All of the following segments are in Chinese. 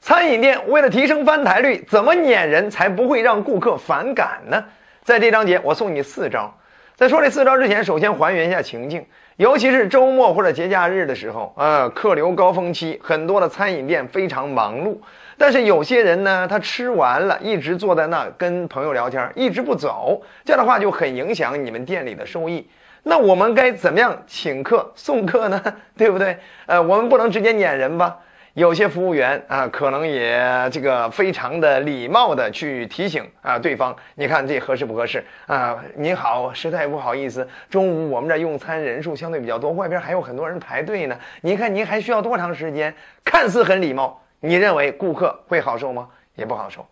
餐饮店为了提升翻台率，怎么撵人才不会让顾客反感呢？在这章节，我送你四招。在说这四招之前，首先还原一下情境，尤其是周末或者节假日的时候，呃，客流高峰期，很多的餐饮店非常忙碌。但是有些人呢，他吃完了，一直坐在那跟朋友聊天，一直不走，这样的话就很影响你们店里的收益。那我们该怎么样请客送客呢？对不对？呃，我们不能直接撵人吧？有些服务员啊，可能也这个非常的礼貌的去提醒啊对方，你看这合适不合适啊？您好，实在不好意思，中午我们这用餐人数相对比较多，外边还有很多人排队呢。您看您还需要多长时间？看似很礼貌。你认为顾客会好受吗？也不好受，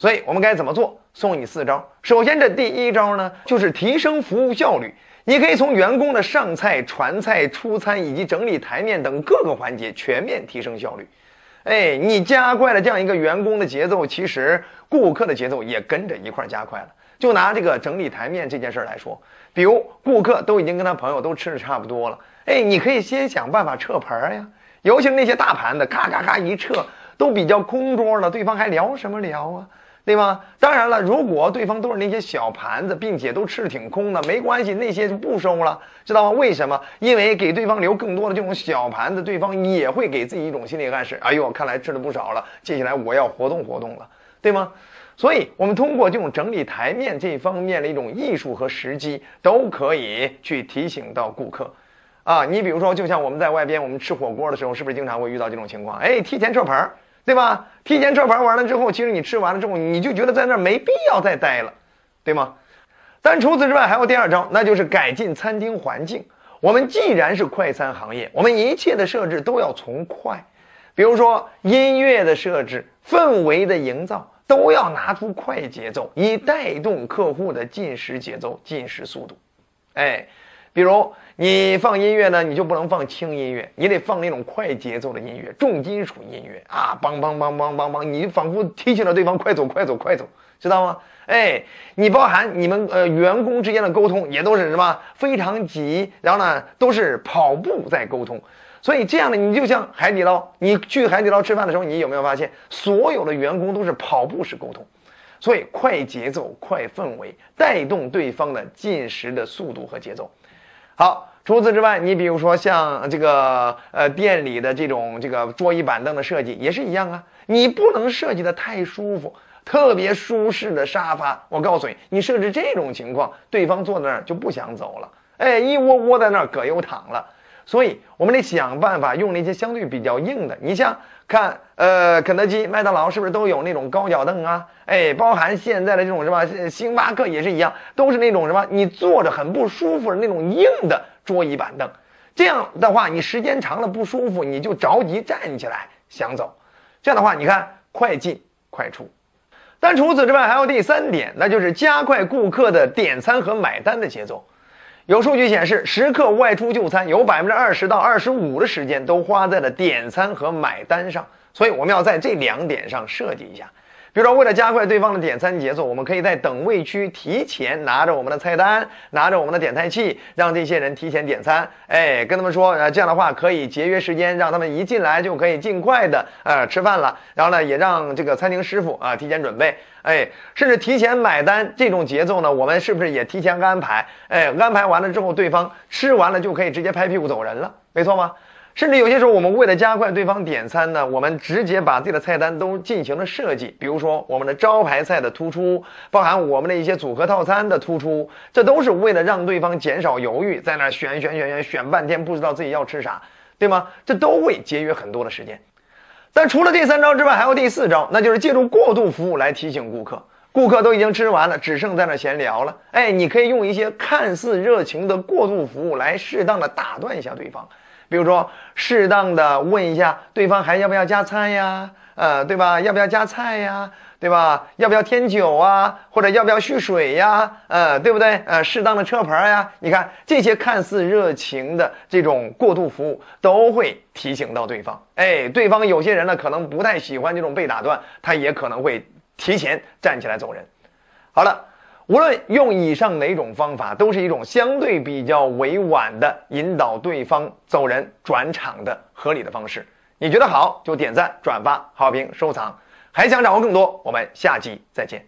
所以我们该怎么做？送你四招。首先，这第一招呢，就是提升服务效率。你可以从员工的上菜、传菜、出餐以及整理台面等各个环节全面提升效率。哎，你加快了这样一个员工的节奏，其实顾客的节奏也跟着一块加快了。就拿这个整理台面这件事来说，比如顾客都已经跟他朋友都吃的差不多了，哎，你可以先想办法撤盘呀。尤其是那些大盘子，咔咔咔一撤，都比较空桌了，对方还聊什么聊啊？对吗？当然了，如果对方都是那些小盘子，并且都吃的挺空的，没关系，那些就不收了，知道吗？为什么？因为给对方留更多的这种小盘子，对方也会给自己一种心理暗示：哎呦，看来吃的不少了，接下来我要活动活动了，对吗？所以，我们通过这种整理台面这方面的一种艺术和时机，都可以去提醒到顾客。啊，你比如说，就像我们在外边，我们吃火锅的时候，是不是经常会遇到这种情况？哎，提前撤盘，对吧？提前撤盘完了之后，其实你吃完了之后，你就觉得在那儿没必要再待了，对吗？但除此之外，还有第二招，那就是改进餐厅环境。我们既然是快餐行业，我们一切的设置都要从快，比如说音乐的设置、氛围的营造，都要拿出快节奏，以带动客户的进食节奏、进食速度。哎。比如你放音乐呢，你就不能放轻音乐，你得放那种快节奏的音乐，重金属音乐啊，梆梆梆梆梆梆，你仿佛提醒了对方快走快走快走，知道吗？哎，你包含你们呃员工之间的沟通也都是什么非常急，然后呢都是跑步在沟通，所以这样的你就像海底捞，你去海底捞吃饭的时候，你有没有发现所有的员工都是跑步式沟通？所以快节奏、快氛围带动对方的进食的速度和节奏。好，除此之外，你比如说像这个呃店里的这种这个桌椅板凳的设计也是一样啊，你不能设计的太舒服，特别舒适的沙发，我告诉你，你设置这种情况，对方坐在那儿就不想走了，哎，一窝窝在那儿葛优躺了。所以，我们得想办法用那些相对比较硬的。你像看，呃，肯德基、麦当劳是不是都有那种高脚凳啊？哎，包含现在的这种什么星巴克也是一样，都是那种什么你坐着很不舒服的那种硬的桌椅板凳。这样的话，你时间长了不舒服，你就着急站起来想走。这样的话，你看快进快出。但除此之外，还有第三点，那就是加快顾客的点餐和买单的节奏。有数据显示，食客外出就餐有百分之二十到二十五的时间都花在了点餐和买单上，所以我们要在这两点上设计一下。比如说，为了加快对方的点餐节奏，我们可以在等位区提前拿着我们的菜单，拿着我们的点菜器，让这些人提前点餐。哎，跟他们说，呃，这样的话可以节约时间，让他们一进来就可以尽快的呃吃饭了。然后呢，也让这个餐厅师傅啊提前准备。哎，甚至提前买单这种节奏呢，我们是不是也提前安排？哎，安排完了之后，对方吃完了就可以直接拍屁股走人了，没错吗？甚至有些时候，我们为了加快对方点餐呢，我们直接把自己的菜单都进行了设计。比如说，我们的招牌菜的突出，包含我们的一些组合套餐的突出，这都是为了让对方减少犹豫，在那选选选选选半天，不知道自己要吃啥，对吗？这都会节约很多的时间。但除了这三招之外，还有第四招，那就是借助过度服务来提醒顾客。顾客都已经吃完了，只剩在那闲聊了。哎，你可以用一些看似热情的过度服务来适当的打断一下对方。比如说，适当的问一下对方还要不要加餐呀？呃，对吧？要不要加菜呀？对吧？要不要添酒啊？或者要不要续水呀？呃，对不对？呃，适当的车牌呀？你看这些看似热情的这种过度服务，都会提醒到对方。哎，对方有些人呢，可能不太喜欢这种被打断，他也可能会提前站起来走人。好了。无论用以上哪种方法，都是一种相对比较委婉的引导对方走人、转场的合理的方式。你觉得好就点赞、转发、好评、收藏。还想掌握更多，我们下集再见。